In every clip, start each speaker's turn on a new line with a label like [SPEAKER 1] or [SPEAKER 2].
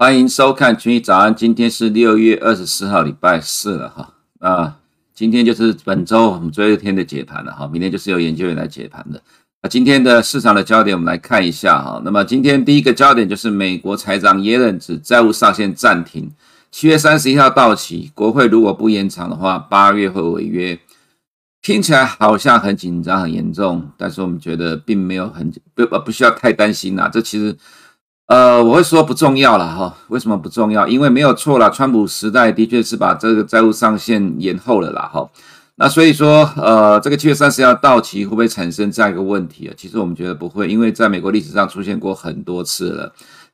[SPEAKER 1] 欢迎收看《群益早安》，今天是六月二十四号，礼拜四了哈。那今天就是本周我们最后一天的解盘了哈，明天就是由研究员来解盘的。那今天的市场的焦点，我们来看一下哈。那么今天第一个焦点就是美国财长耶伦指债务上限暂停，七月三十一号到期，国会如果不延长的话，八月会违约。听起来好像很紧张、很严重，但是我们觉得并没有很不不需要太担心呐。这其实。呃，我会说不重要了哈。为什么不重要？因为没有错了，川普时代的确是把这个债务上限延后了啦哈。那所以说，呃，这个七月三十号到期会不会产生这样一个问题啊？其实我们觉得不会，因为在美国历史上出现过很多次了。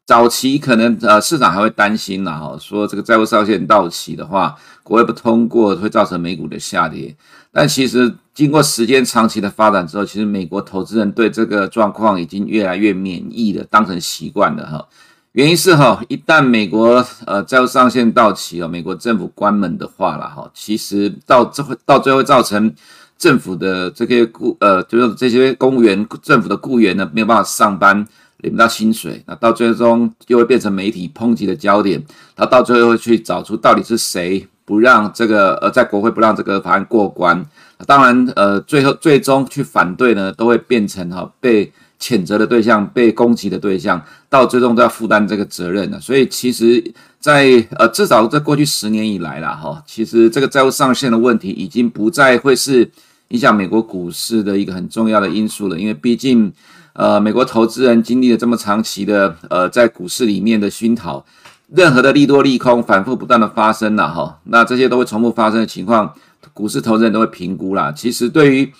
[SPEAKER 1] 早期可能呃市场还会担心啦哈，说这个债务上限到期的话，国会不通过会造成美股的下跌。但其实经过时间长期的发展之后，其实美国投资人对这个状况已经越来越免疫了，当成习惯了哈。原因是哈，一旦美国呃债务上限到期哦，美国政府关门的话了哈，其实到这会到最后造成政府的这些雇呃就是这些公务员政府的雇员呢没有办法上班，领不到薪水，那到最终又会变成媒体抨击的焦点，他到最后会去找出到底是谁。不让这个呃，在国会不让这个法案过关，当然呃，最后最终去反对呢，都会变成哈被谴责的对象，被攻击的对象，到最终都要负担这个责任的。所以其实在，在呃至少在过去十年以来啦，哈，其实这个债务上限的问题已经不再会是影响美国股市的一个很重要的因素了，因为毕竟呃，美国投资人经历了这么长期的呃在股市里面的熏陶。任何的利多利空反复不断的发生了哈，那这些都会重复发生的情况，股市投资人都会评估啦。其实对于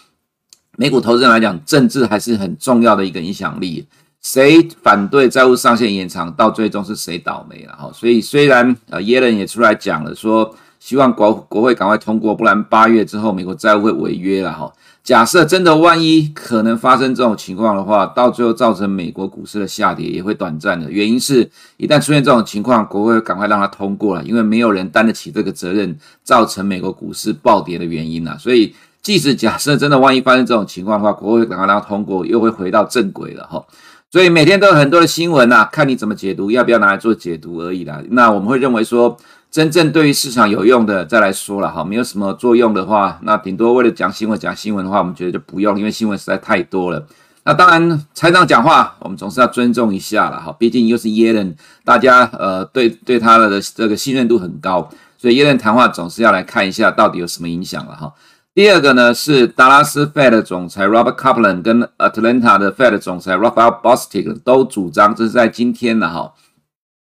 [SPEAKER 1] 美股投资人来讲，政治还是很重要的一个影响力。谁反对债务上限延长，到最终是谁倒霉了哈。所以虽然呃耶伦也出来讲了，说希望国国会赶快通过，不然八月之后美国债务会违约了哈。假设真的万一可能发生这种情况的话，到最后造成美国股市的下跌也会短暂的。原因是，一旦出现这种情况，国会赶快让它通过了，因为没有人担得起这个责任，造成美国股市暴跌的原因呐。所以，即使假设真的万一发生这种情况的话，国会赶快让它通过，又会回到正轨了哈。所以每天都有很多的新闻呐，看你怎么解读，要不要拿来做解读而已啦。那我们会认为说。真正对于市场有用的再来说了哈，没有什么作用的话，那顶多为了讲新闻讲新闻的话，我们觉得就不用，因为新闻实在太多了。那当然，财长讲话我们总是要尊重一下了哈，毕竟又是耶伦，大家呃对对他的这个信任度很高，所以耶伦谈话总是要来看一下到底有什么影响了哈。第二个呢是达拉斯 Fed 总裁 Robert Kaplan 跟 Atlanta 的 Fed 总裁 Raphael Bostic 都主张，这是在今天的哈，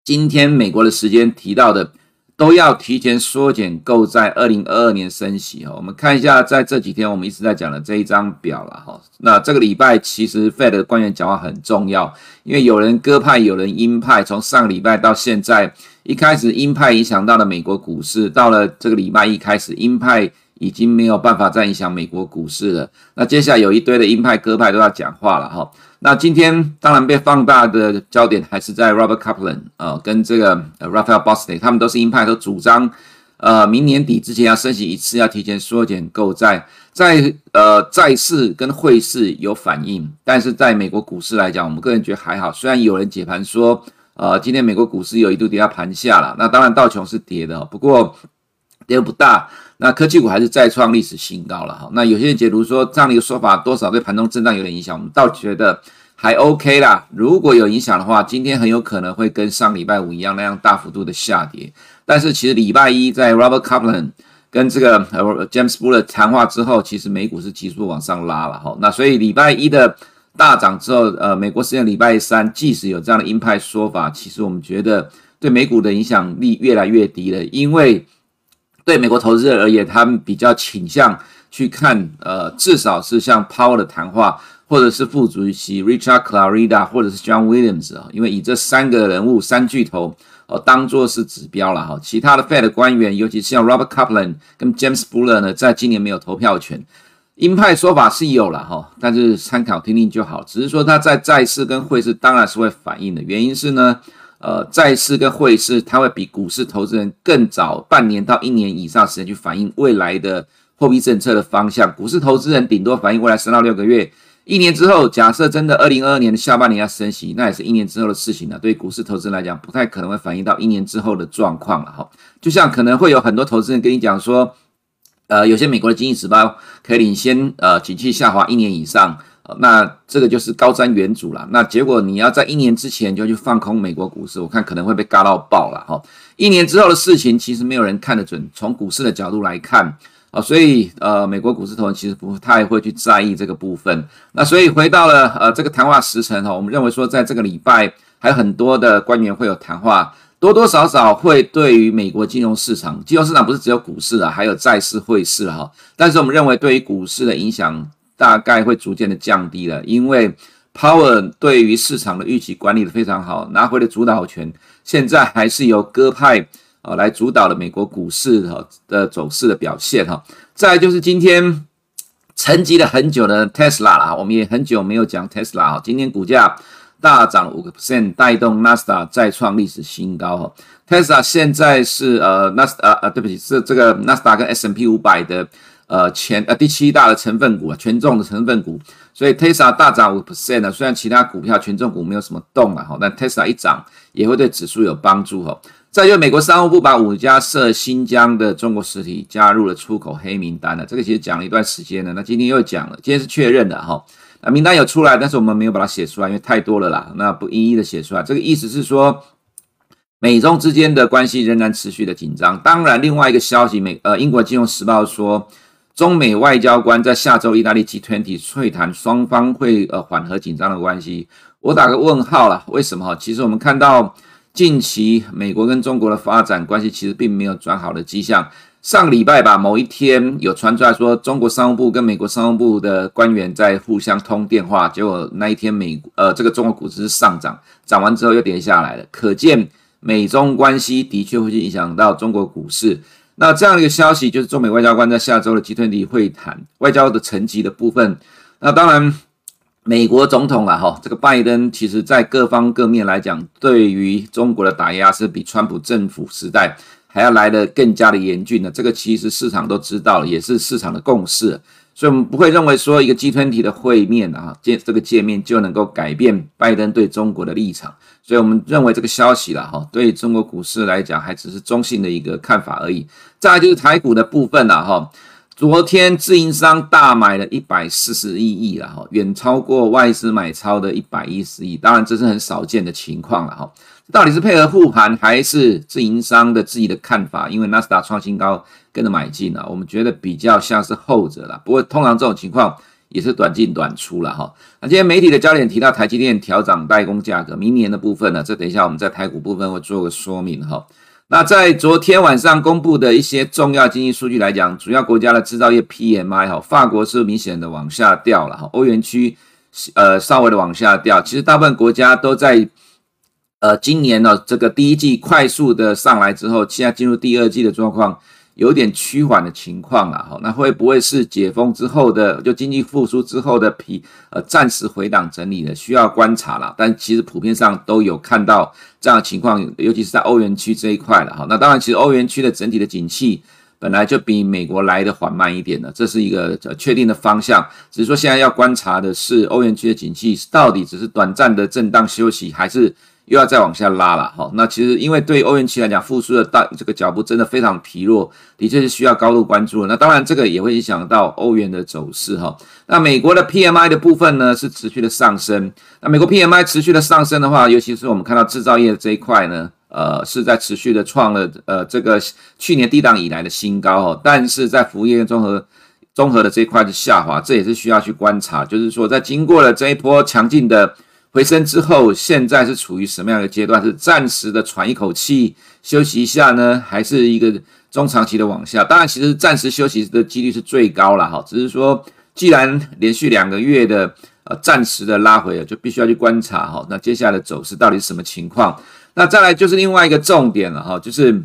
[SPEAKER 1] 今天美国的时间提到的。都要提前缩减购债，二零二二年升息哈。我们看一下，在这几天我们一直在讲的这一张表了哈。那这个礼拜其实 Fed 的官员讲话很重要，因为有人鸽派，有人鹰派。从上个礼拜到现在，一开始鹰派影响到了美国股市，到了这个礼拜一开始，鹰派已经没有办法再影响美国股市了。那接下来有一堆的鹰派、鸽派都要讲话了哈。那今天当然被放大的焦点还是在 Robert Kaplan 呃，跟这个 Raphael Bostic，他们都是鹰派，都主张呃明年底之前要升息一次，要提前缩减购债，在呃债市跟汇市有反应，但是在美国股市来讲，我们个人觉得还好。虽然有人解盘说，呃，今天美国股市有一度跌到盘下了，那当然道琼是跌的，不过跌不大。那科技股还是再创历史新高了哈。那有些人解读说这样的一个说法多少对盘中震荡有点影响，我们倒觉得还 OK 啦。如果有影响的话，今天很有可能会跟上礼拜五一样那样大幅度的下跌。但是其实礼拜一在 Robert Kaplan 跟这个 James Buller 谈话之后，其实美股是急速往上拉了哈。那所以礼拜一的大涨之后，呃，美国时间礼拜三，即使有这样的鹰派说法，其实我们觉得对美股的影响力越来越低了，因为。对美国投资人而言，他们比较倾向去看，呃，至少是像 Powell 的谈话，或者是副主席 Richard Clarida，或者是 John Williams 啊，因为以这三个人物三巨头哦当做是指标了哈。其他的 Fed 官员，尤其是像 Robert Kaplan 跟 James Buller 呢，在今年没有投票权。鹰派说法是有了哈，但是参考听听就好。只是说他在债市跟汇市当然是会反映的，原因是呢。呃，债市跟汇市，它会比股市投资人更早半年到一年以上时间去反映未来的货币政策的方向。股市投资人顶多反映未来三到六个月，一年之后，假设真的二零二二年的下半年要升息，那也是一年之后的事情了。对于股市投资人来讲，不太可能会反映到一年之后的状况了哈。就像可能会有很多投资人跟你讲说，呃，有些美国的经济指标可以领先呃景气下滑一年以上，那这个就是高瞻远瞩了。那结果你要在一年之前就去放空美国股市，我看可能会被嘎到爆了哈。一年之后的事情，其实没有人看得准。从股市的角度来看。啊，所以呃，美国股市投人其实不太会去在意这个部分。那所以回到了呃这个谈话时程哈，我们认为说在这个礼拜还有很多的官员会有谈话，多多少少会对于美国金融市场，金融市场不是只有股市啊，还有债市、汇市哈。但是我们认为对于股市的影响大概会逐渐的降低了，因为 Power 对于市场的预期管理的非常好，拿回了主导权，现在还是由鸽派。啊，来主导了美国股市哈的走势的表现哈。再就是今天沉寂了很久的 Tesla 啦，我们也很久没有讲 Tesla 哈。今天股价大涨五个 percent 带动 nasa 再创历史新高哈。Tesla 现在是呃 Nas 呃呃对不起是这个 NASA 跟 S&P 五百的呃前呃第七大的成分股啊，权重的成分股，所以 Tesla 大涨五 percent 呢。虽然其他股票权重股没有什么动了哈，但 Tesla 一涨也会对指数有帮助哈。再就美国商务部把五家设新疆的中国实体加入了出口黑名单了，这个其实讲了一段时间了，那今天又讲了，今天是确认的哈。那名单有出来，但是我们没有把它写出来，因为太多了啦，那不一一的写出来。这个意思是说，美中之间的关系仍然持续的紧张。当然，另外一个消息，美呃英国金融时报说，中美外交官在下周意大利 G20 会谈，双方会呃缓和紧张的关系。我打个问号了，为什么？其实我们看到。近期美国跟中国的发展关系其实并没有转好的迹象。上个礼拜吧，某一天有传出来说，中国商务部跟美国商务部的官员在互相通电话，结果那一天美呃这个中国股市是上涨，涨完之后又跌下来了。可见美中关系的确会去影响到中国股市。那这样的一个消息，就是中美外交官在下周的集团体会谈外交的层级的部分。那当然。美国总统啊，哈，这个拜登其实在各方各面来讲，对于中国的打压是比川普政府时代还要来得更加的严峻的。这个其实市场都知道，也是市场的共识。所以，我们不会认为说一个 G 团体的会面啊，见这个界面就能够改变拜登对中国的立场。所以我们认为这个消息了哈，对中国股市来讲，还只是中性的一个看法而已。再来就是台股的部分了哈。昨天自营商大买了一百四十一亿了哈，远超过外资买超的一百一十亿，当然这是很少见的情况了哈。到底是配合护盘还是自营商的自己的看法？因为纳斯达创新高跟着买进了，我们觉得比较像是后者了。不过通常这种情况也是短进短出了哈。那今天媒体的焦点提到台积电调涨代工价格，明年的部分呢，这等一下我们在台股部分会做个说明哈。那在昨天晚上公布的一些重要经济数据来讲，主要国家的制造业 PMI 哈，法国是明显的往下掉了哈，欧元区呃稍微的往下掉，其实大部分国家都在呃今年呢这个第一季快速的上来之后，现在进入第二季的状况。有点趋缓的情况了哈，那会不会是解封之后的就经济复苏之后的疲呃暂时回档整理的需要观察了，但其实普遍上都有看到这样的情况，尤其是在欧元区这一块了哈。那当然，其实欧元区的整体的景气本来就比美国来的缓慢一点的，这是一个呃确定的方向。只是说现在要观察的是欧元区的景气到底只是短暂的震荡休息，还是？又要再往下拉了哈，那其实因为对欧元区来讲，复苏的大这个脚步真的非常疲弱，的确是需要高度关注。那当然，这个也会影响到欧元的走势哈。那美国的 PMI 的部分呢，是持续的上升。那美国 PMI 持续的上升的话，尤其是我们看到制造业这一块呢，呃，是在持续的创了呃这个去年低档以来的新高哈。但是在服务业综合综合的这一块的下滑，这也是需要去观察。就是说，在经过了这一波强劲的。回升之后，现在是处于什么样的阶段？是暂时的喘一口气，休息一下呢，还是一个中长期的往下？当然，其实暂时休息的几率是最高了哈。只是说，既然连续两个月的呃暂时的拉回了，就必须要去观察哈。那接下来的走势到底是什么情况？那再来就是另外一个重点了哈，就是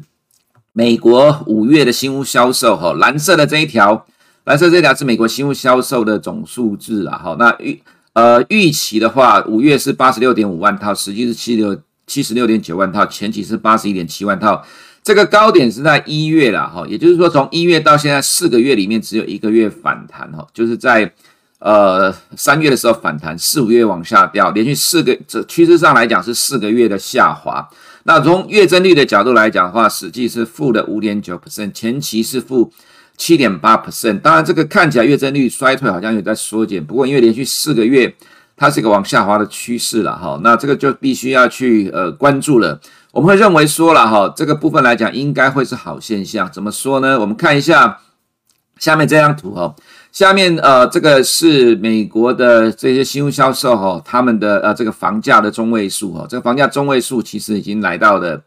[SPEAKER 1] 美国五月的新屋销售哈，蓝色的这一条，蓝色这条是美国新屋销售的总数字啊哈。那预呃，预期的话，五月是八十六点五万套，实际是七六七十六点九万套，前期是八十一点七万套。这个高点是在一月了哈，也就是说从一月到现在四个月里面只有一个月反弹哈，就是在呃三月的时候反弹，四五月往下掉，连续四个这趋势上来讲是四个月的下滑。那从月增率的角度来讲的话，实际是负的五点九 percent，前期是负七点八 percent。当然，这个看起来月增率衰退好像有在缩减，不过因为连续四个月它是一个往下滑的趋势了哈，那这个就必须要去呃关注了。我们会认为说了哈，这个部分来讲应该会是好现象。怎么说呢？我们看一下下面这张图哈。下面呃，这个是美国的这些新屋销售哈，他们的呃这个房价的中位数哈，这个房价中位数其实已经来到了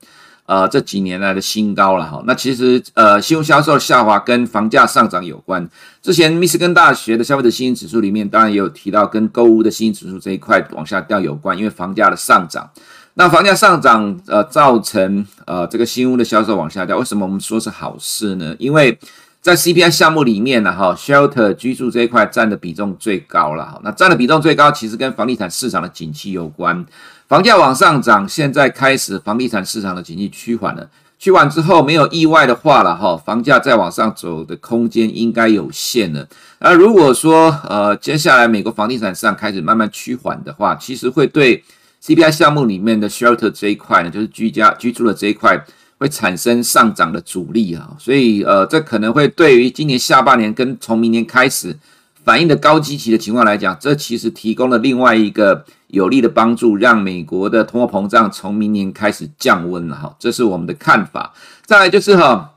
[SPEAKER 1] 呃这几年来的新高了哈。那其实呃新屋销售下滑跟房价上涨有关。之前密斯根大学的消费者信心指数里面当然也有提到跟购屋的信心指数这一块往下掉有关，因为房价的上涨。那房价上涨呃造成呃这个新屋的销售往下掉，为什么我们说是好事呢？因为在 CPI 项目里面呢，哈，shelter 居住这一块占的比重最高了，哈，那占的比重最高，其实跟房地产市场的景气有关。房价往上涨，现在开始房地产市场的景气趋缓了，趋缓之后没有意外的话了，哈，房价再往上走的空间应该有限了。而如果说呃接下来美国房地产市场开始慢慢趋缓的话，其实会对 CPI 项目里面的 shelter 这一块呢，就是居家居住的这一块。会产生上涨的阻力啊，所以呃，这可能会对于今年下半年跟从明年开始反映的高基期的情况来讲，这其实提供了另外一个有利的帮助，让美国的通货膨胀从明年开始降温了哈，这是我们的看法。再来就是哈，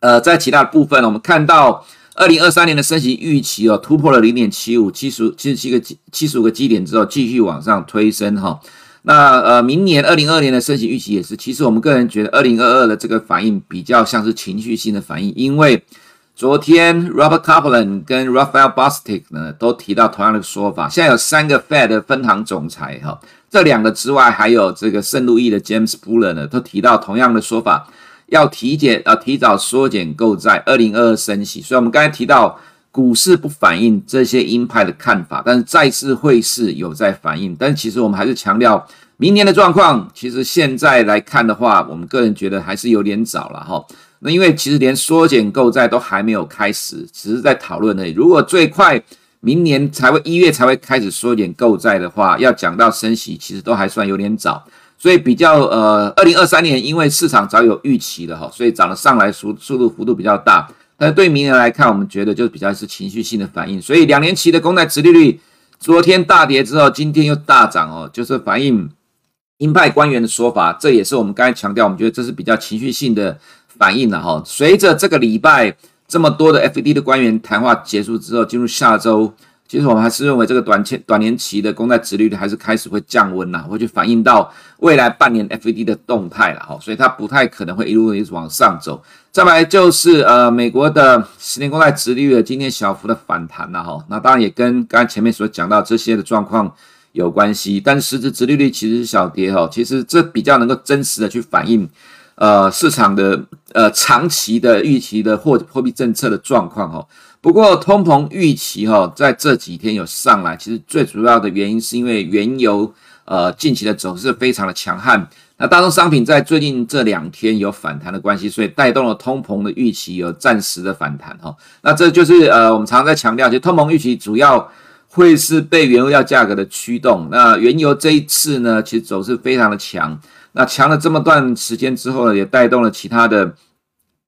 [SPEAKER 1] 呃，在其他部分，我们看到二零二三年的升息预期哦，突破了零点七五七十七十七个七十五个基点之后，继续往上推升哈。那呃，明年二零二二年的升息预期也是，其实我们个人觉得二零二二的这个反应比较像是情绪性的反应，因为昨天 Robert Kaplan 跟 Raphael Bostic 呢都提到同样的说法。现在有三个 Fed 的分行总裁哈，这两个之外还有这个圣路易的 James Buller 呢都提到同样的说法，要提减呃提早缩减购债，二零二二升息。所以我们刚才提到。股市不反映这些鹰派的看法，但是债市汇市有在反映。但其实我们还是强调明年的状况。其实现在来看的话，我们个人觉得还是有点早了哈。那因为其实连缩减购债都还没有开始，只是在讨论而已。如果最快明年才会一月才会开始缩减购债的话，要讲到升息，其实都还算有点早。所以比较呃，二零二三年因为市场早有预期了哈，所以涨了上来速速度幅度比较大。但是对明年来看，我们觉得就比较是情绪性的反应，所以两年期的公债殖利率昨天大跌之后，今天又大涨哦，就是反映鹰派官员的说法，这也是我们刚才强调，我们觉得这是比较情绪性的反应了哈。随着这个礼拜这么多的 FED 的官员谈话结束之后，进入下周。其实我们还是认为这个短期、短年期的公债殖利率还是开始会降温呐，会去反映到未来半年 FED 的动态了哈，所以它不太可能会一路一直往上走。再来就是呃，美国的十年公债殖利率今天小幅的反弹了哈，那当然也跟刚才前面所讲到这些的状况有关系，但实质殖利率其实是小跌哈，其实这比较能够真实的去反映呃市场的呃长期的预期的货货币政策的状况哈。不过，通膨预期哈，在这几天有上来，其实最主要的原因是因为原油呃近期的走势非常的强悍。那大宗商品在最近这两天有反弹的关系，所以带动了通膨的预期有暂时的反弹哈。那这就是呃我们常常在强调，就通膨预期主要会是被原油价格的驱动。那原油这一次呢，其实走势非常的强。那强了这么段时间之后呢，也带动了其他的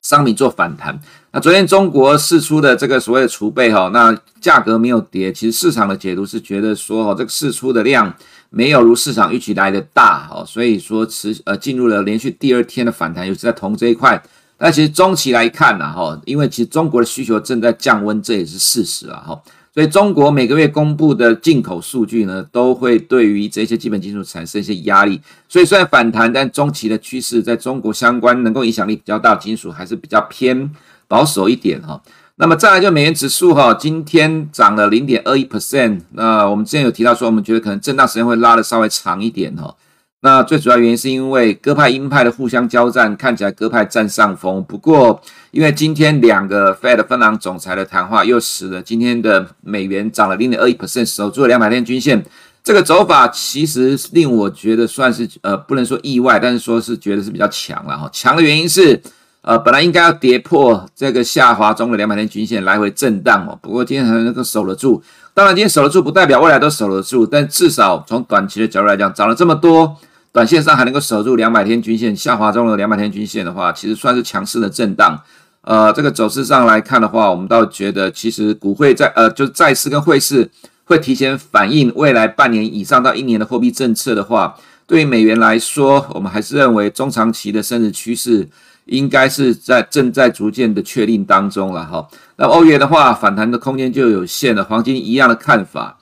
[SPEAKER 1] 商品做反弹。那昨天中国释出的这个所谓的储备哈，那价格没有跌，其实市场的解读是觉得说哈，这个释出的量没有如市场预期来的大哈，所以说持呃进入了连续第二天的反弹，尤其在铜这一块。但其实中期来看呢哈，因为其实中国的需求正在降温，这也是事实啊哈。所以中国每个月公布的进口数据呢，都会对于这些基本金属产生一些压力。所以虽然反弹，但中期的趋势在中国相关能够影响力比较大的金属还是比较偏。保守一点哈，那么再来就美元指数哈，今天涨了零点二一 percent。那我们之前有提到说，我们觉得可能震荡时间会拉得稍微长一点哈。那最主要原因是因为鸽派鹰派的互相交战，看起来鸽派占上风。不过因为今天两个 Fed 分行总裁的谈话，又使得今天的美元涨了零点二一 percent，守住了两百天均线。这个走法其实令我觉得算是呃不能说意外，但是说是觉得是比较强了哈。强的原因是。呃，本来应该要跌破这个下滑中的两百天均线来回震荡哦，不过今天还能够守得住。当然，今天守得住不代表未来都守得住，但至少从短期的角度来讲，涨了这么多，短线上还能够守住两百天均线下滑中的两百天均线的话，其实算是强势的震荡。呃，这个走势上来看的话，我们倒觉得其实股汇在呃，就债市跟汇市会提前反映未来半年以上到一年的货币政策的话，对于美元来说，我们还是认为中长期的升值趋势。应该是在正在逐渐的确定当中了哈。那欧元的话，反弹的空间就有限了。黄金一样的看法，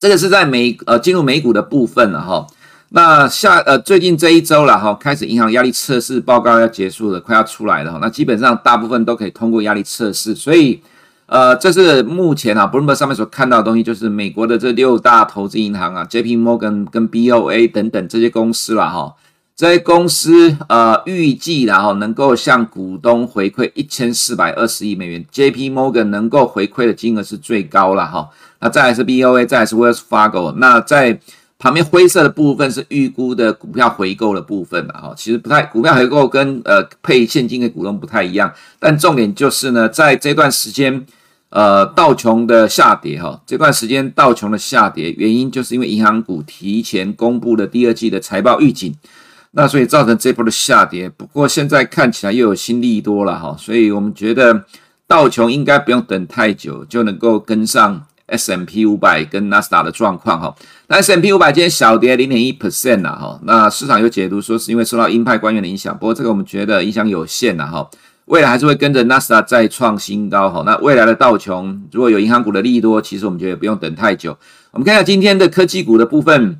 [SPEAKER 1] 这个是在美呃进入美股的部分了哈。那下呃最近这一周了哈，开始银行压力测试报告要结束了，快要出来了哈。那基本上大部分都可以通过压力测试，所以呃这是目前啊 Bloomberg 上面所看到的东西，就是美国的这六大投资银行啊，J.P. Morgan 跟 B.O.A. 等等这些公司了哈。这些公司呃预计然后能够向股东回馈一千四百二十亿美元，J.P. Morgan 能够回馈的金额是最高了哈。那再来是 B.O.A. 再来是 Wells Fargo。那在旁边灰色的部分是预估的股票回购的部分嘛哈。其实不太股票回购跟呃配现金给股东不太一样，但重点就是呢，在这段时间呃道琼的下跌哈，这段时间道琼的下跌原因就是因为银行股提前公布了第二季的财报预警。那所以造成这波的下跌，不过现在看起来又有新利多了哈，所以我们觉得道琼应该不用等太久就能够跟上 S M P 五百跟纳斯达的状况哈。那 S M P 五百今天小跌零点一 percent 了哈，那市场有解读说是因为受到鹰派官员的影响，不过这个我们觉得影响有限了哈，未来还是会跟着纳斯达再创新高哈。那未来的道琼如果有银行股的利多，其实我们觉得不用等太久。我们看一下今天的科技股的部分。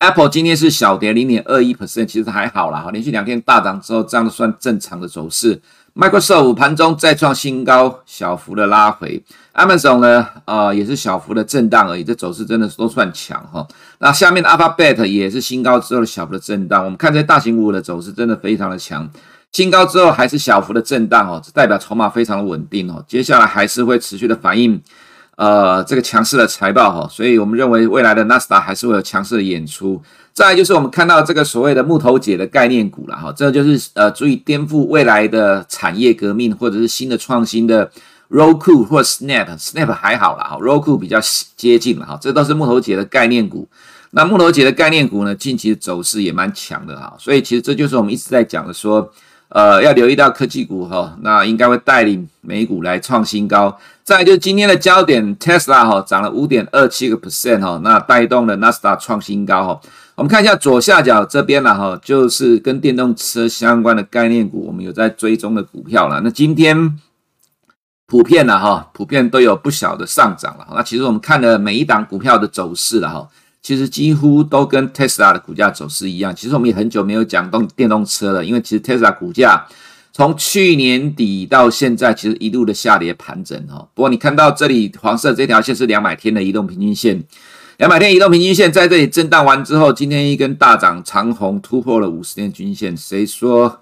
[SPEAKER 1] Apple 今天是小跌零点二一 percent，其实还好啦哈，连续两天大涨之后，这样的算正常的走势。Microsoft 盘中再创新高，小幅的拉回。Amazon 呢，呃，也是小幅的震荡而已，这走势真的都算强哈。那下面的 Alphabet 也是新高之后的小幅的震荡。我们看这些大型股的走势真的非常的强，新高之后还是小幅的震荡哦，这代表筹码非常的稳定哦。接下来还是会持续的反映。呃，这个强势的财报哈，所以我们认为未来的纳斯达还是会有强势的演出。再来就是我们看到这个所谓的木头姐的概念股了哈，这就是呃足以颠覆未来的产业革命或者是新的创新的 Roku 或 Snap，Snap 还好啦哈，Roku 比较接近了哈，这都是木头姐的概念股。那木头姐的概念股呢，近期的走势也蛮强的哈，所以其实这就是我们一直在讲的说。呃，要留意到科技股哈，那应该会带领美股来创新高。再来就是今天的焦点，Tesla 哈涨了五点二七个 percent 哈，那带动了纳斯达创新高哈。我们看一下左下角这边了哈，就是跟电动车相关的概念股，我们有在追踪的股票了。那今天普遍了哈，普遍都有不小的上涨了。那其实我们看了每一档股票的走势了哈。其实几乎都跟 Tesla 的股价走势一样。其实我们也很久没有讲动电动车了，因为其实 Tesla 股价从去年底到现在，其实一路的下跌盘整哈。不过你看到这里黄色这条线是两百天的移动平均线，两百天移动平均线在这里震荡完之后，今天一根大涨长红突破了五十天均线。谁说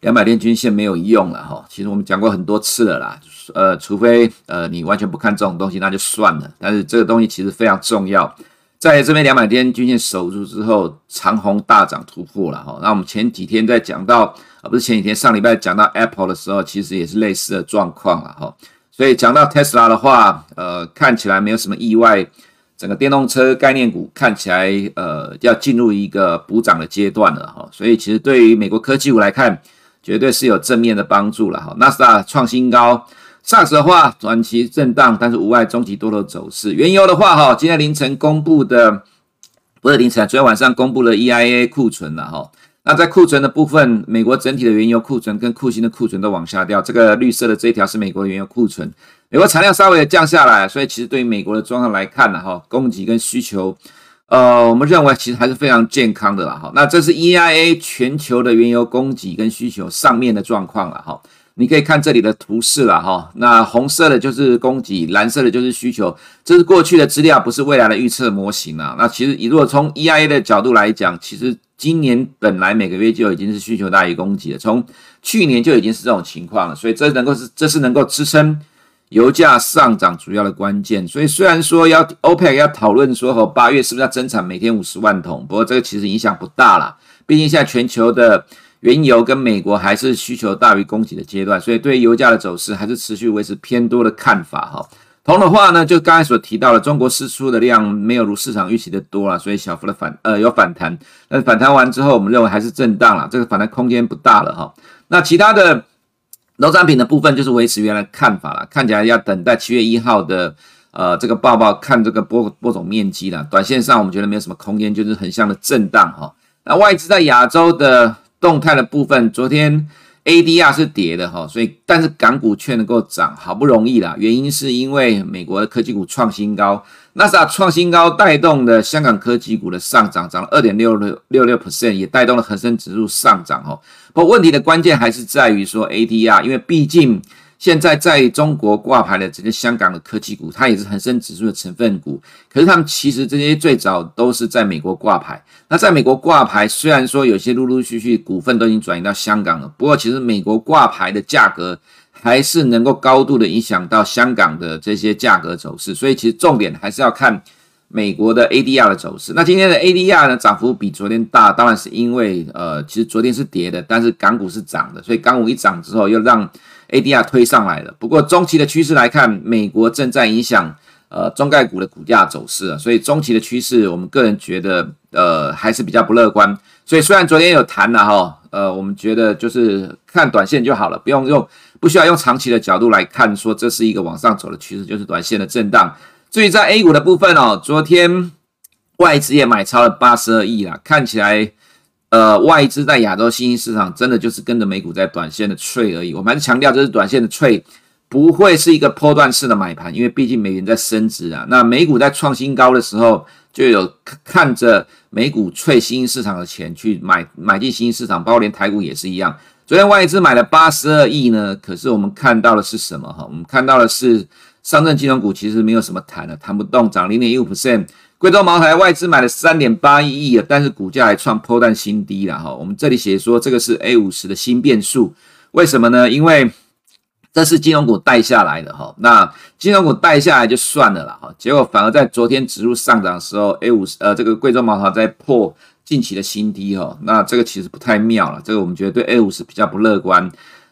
[SPEAKER 1] 两百天均线没有用了哈？其实我们讲过很多次了啦。呃，除非呃你完全不看这种东西，那就算了。但是这个东西其实非常重要。在这边两百天均线守住之后，长红大涨突破了哈。那我们前几天在讲到，啊不是前几天上礼拜讲到 Apple 的时候，其实也是类似的状况了哈。所以讲到 Tesla 的话，呃，看起来没有什么意外，整个电动车概念股看起来呃要进入一个补涨的阶段了哈。所以其实对于美国科技股来看，绝对是有正面的帮助了哈。纳斯达创新高。上证的话，短期震荡，但是无碍中期多头走势。原油的话，哈，今天凌晨公布的，不是凌晨，昨天晚上公布了 EIA 库存了，哈。那在库存的部分，美国整体的原油库存跟库欣的库存都往下掉。这个绿色的这一条是美国的原油库存，美国产量稍微降下来，所以其实对于美国的状况来看呢，哈，供给跟需求，呃，我们认为其实还是非常健康的了，哈。那这是 EIA 全球的原油供给跟需求上面的状况了，哈。你可以看这里的图示了哈，那红色的就是供给，蓝色的就是需求，这是过去的资料，不是未来的预测模型啊。那其实，如果从 EIA 的角度来讲，其实今年本来每个月就已经是需求大于供给了，从去年就已经是这种情况了，所以这能够是这是能够支撑油价上涨主要的关键。所以虽然说要 OPEC 要讨论说和八月是不是要增产每天五十万桶，不过这个其实影响不大啦，毕竟现在全球的。原油跟美国还是需求大于供给的阶段，所以对油价的走势还是持续维持偏多的看法哈。同的话呢，就刚才所提到的，中国释出的量没有如市场预期的多了，所以小幅的反呃有反弹，但反弹完之后，我们认为还是震荡了，这个反弹空间不大了哈。那其他的农产品的部分就是维持原来看法了，看起来要等待七月一号的呃这个报告，看这个播播种面积了。短线上我们觉得没有什么空间，就是横向的震荡哈。那外资在亚洲的动态的部分，昨天。ADR 是跌的哈，所以但是港股却能够涨，好不容易啦。原因是因为美国的科技股创新高，纳斯达克创新高带动的香港科技股的上涨，涨了二点六六六六 percent，也带动了恒生指数上涨哈。不过问题的关键还是在于说 ADR，因为毕竟。现在在中国挂牌的这些香港的科技股，它也是恒生指数的成分股。可是他们其实这些最早都是在美国挂牌。那在美国挂牌，虽然说有些陆陆续续股份都已经转移到香港了，不过其实美国挂牌的价格还是能够高度的影响到香港的这些价格走势。所以其实重点还是要看美国的 ADR 的走势。那今天的 ADR 呢，涨幅比昨天大，当然是因为呃，其实昨天是跌的，但是港股是涨的，所以港股一涨之后又让。ADR 推上来了，不过中期的趋势来看，美国正在影响呃中概股的股价走势啊，所以中期的趋势，我们个人觉得呃还是比较不乐观。所以虽然昨天有谈了哈，呃，我们觉得就是看短线就好了，不用用不需要用长期的角度来看，说这是一个往上走的趋势，就是短线的震荡。至于在 A 股的部分哦，昨天外资也买超了八十二亿啦，看起来。呃，外资在亚洲新兴市场真的就是跟着美股在短线的脆而已。我们还是强调，这是短线的脆，不会是一个波段式的买盘，因为毕竟美元在升值啊。那美股在创新高的时候，就有看着美股脆新兴市场的钱去买买进新兴市场，包括连台股也是一样。昨天外资买了八十二亿呢，可是我们看到的是什么？哈，我们看到的是上证金融股其实没有什么弹的，弹不动，涨零点一五 percent。贵州茅台外资买了三点八一亿，但是股价还创波段新低了哈。我们这里写说这个是 A 五十的新变数，为什么呢？因为这是金融股带下来的哈。那金融股带下来就算了啦哈，结果反而在昨天指数上涨的时候，A 五十呃这个贵州茅台在破近期的新低哈。那这个其实不太妙了，这个我们觉得对 A 五十比较不乐观。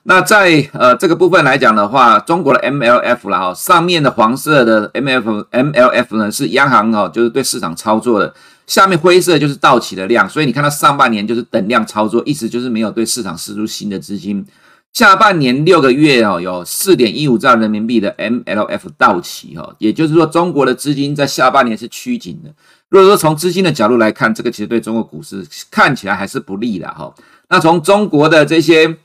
[SPEAKER 1] 那在呃这个部分来讲的话，中国的 MLF 啦哈，上面的黄色的 MF MLF 呢是央行哦，就是对市场操作的，下面灰色就是到期的量，所以你看到上半年就是等量操作，意思就是没有对市场释出新的资金。下半年六个月哦，有四点一五兆人民币的 MLF 到期哈，也就是说中国的资金在下半年是趋紧的。如果说从资金的角度来看，这个其实对中国股市看起来还是不利的哈。那从中国的这些。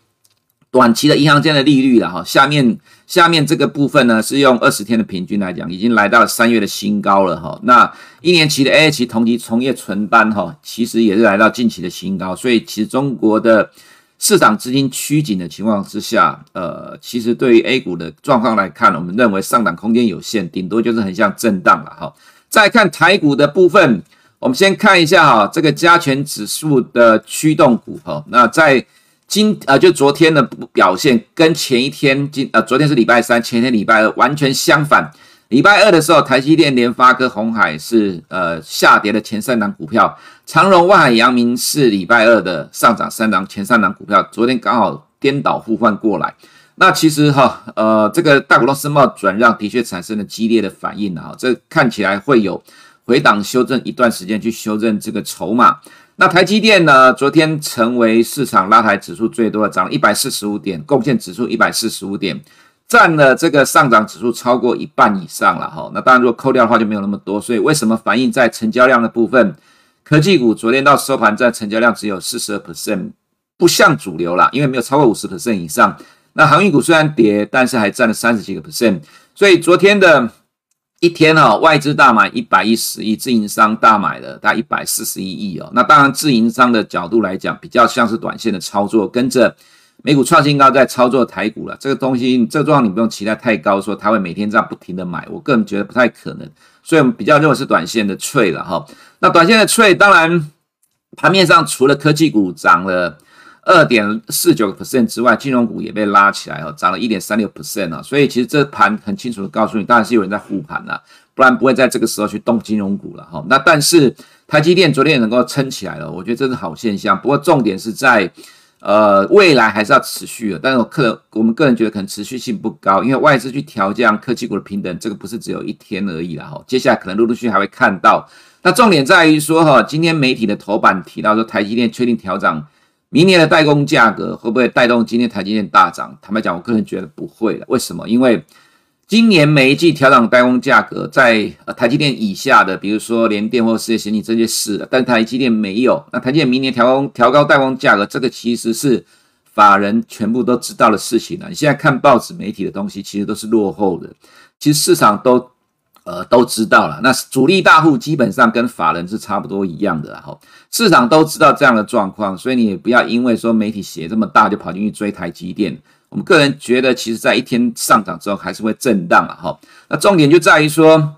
[SPEAKER 1] 短期的银行间的利率了哈，下面下面这个部分呢是用二十天的平均来讲，已经来到了三月的新高了哈。那一年期的 A 期同级从业存单哈，其实也是来到近期的新高，所以其实中国的市场资金趋紧的情况之下，呃，其实对于 A 股的状况来看，我们认为上涨空间有限，顶多就是很像震荡了哈。再看台股的部分，我们先看一下哈，这个加权指数的驱动股哈，那在。今呃，就昨天的表现跟前一天今呃，昨天是礼拜三，前天礼拜二完全相反。礼拜二的时候，台积电、联发科、鸿海是呃下跌的前三档股票，长荣、万海、阳明是礼拜二的上涨三档前三档股票。昨天刚好颠倒互换过来。那其实哈呃，这个大股东申报转让的确产生了激烈的反应啊，这看起来会有回档修正一段时间去修正这个筹码。那台积电呢？昨天成为市场拉抬指数最多的，涨了一百四十五点，贡献指数一百四十五点，占了这个上涨指数超过一半以上了哈。那当然，如果扣掉的话，就没有那么多。所以为什么反映在成交量的部分？科技股昨天到收盘在成交量只有四十二 percent，不像主流啦，因为没有超过五十 percent 以上。那航运股虽然跌，但是还占了三十几个 percent。所以昨天的。一天哈，外资大买一百一十亿，自营商大买了大概一百四十一亿哦。那当然，自营商的角度来讲，比较像是短线的操作，跟着美股创新高在操作台股了。这个东西，这个状况你不用期待太高，说它会每天这样不停的买，我个人觉得不太可能。所以我们比较认为是短线的脆了哈。那短线的脆，当然盘面上除了科技股涨了。二点四九个 percent 之外，金融股也被拉起来哦，涨了一点三六 percent 啊，所以其实这盘很清楚的告诉你，当然是有人在护盘了，不然不会在这个时候去动金融股了哈。那但是台积电昨天也能够撑起来了，我觉得这是好现象。不过重点是在呃，未来还是要持续的，但是我个人我们个人觉得可能持续性不高，因为外资去调降科技股的平等，这个不是只有一天而已了哈。接下来可能陆陆续续还会看到。那重点在于说哈，今天媒体的头版提到说台积电确定调涨明年的代工价格，会不会带动今天台积电大涨？坦白讲，我个人觉得不会了。为什么？因为今年每一季调涨代工价格，在台积电以下的，比如说联电或世界先进这些是，但台积电没有。那台积电明年调高调高代工价格，这个其实是法人全部都知道的事情了。你现在看报纸媒体的东西，其实都是落后的。其实市场都呃都知道了。那主力大户基本上跟法人是差不多一样的哈。市场都知道这样的状况，所以你也不要因为说媒体写这么大，就跑进去追台积电。我们个人觉得，其实，在一天上涨之后，还是会震荡啊，哈。那重点就在于说，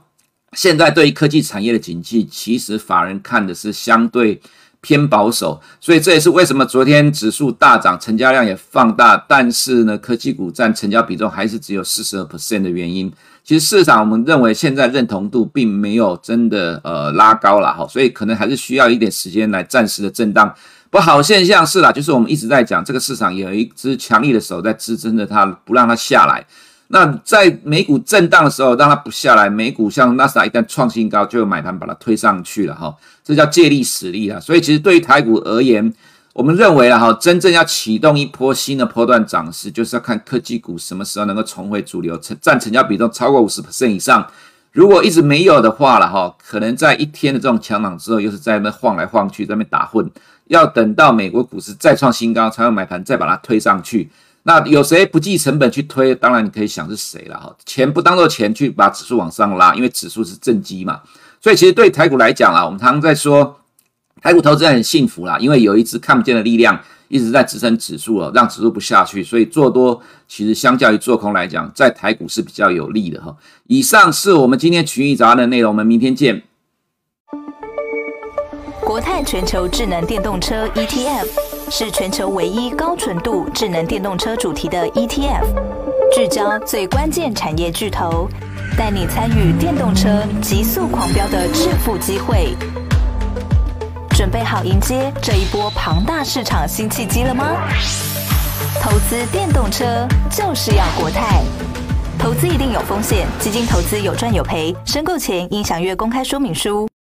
[SPEAKER 1] 现在对于科技产业的景气，其实法人看的是相对偏保守，所以这也是为什么昨天指数大涨，成交量也放大，但是呢，科技股占成交比重还是只有四十二 percent 的原因。其实市场我们认为现在认同度并没有真的呃拉高了哈，所以可能还是需要一点时间来暂时的震荡。不好现象是啦，就是我们一直在讲这个市场有一只强力的手在支撑着它，不让它下来。那在美股震荡的时候，让它不下来，美股像纳斯达一旦创新高，就有买盘把它推上去了哈。这叫借力使力啊。所以其实对于台股而言，我们认为了哈，真正要启动一波新的波段涨势，就是要看科技股什么时候能够重回主流，成占成交比重超过五十 percent 以上。如果一直没有的话了哈，可能在一天的这种强涨之后，又是在那晃来晃去，在那边打混。要等到美国股市再创新高，才会买盘再把它推上去。那有谁不计成本去推？当然你可以想是谁了哈。钱不当做钱去把指数往上拉，因为指数是正机嘛。所以其实对台股来讲啊，我们常常在说台股投资人很幸福啦，因为有一支看不见的力量一直在支撑指数哦，让指数不下去。所以做多其实相较于做空来讲，在台股是比较有利的哈。以上是我们今天群益杂的内容，我们明天见。
[SPEAKER 2] 国泰全球智能电动车 ETF 是全球唯一高纯度智能电动车主题的 ETF，聚焦最关键产业巨头，带你参与电动车急速狂飙的致富机会。准备好迎接这一波庞大市场新契机了吗？投资电动车就是要国泰，投资一定有风险，基金投资有赚有赔，申购前应详阅公开说明书。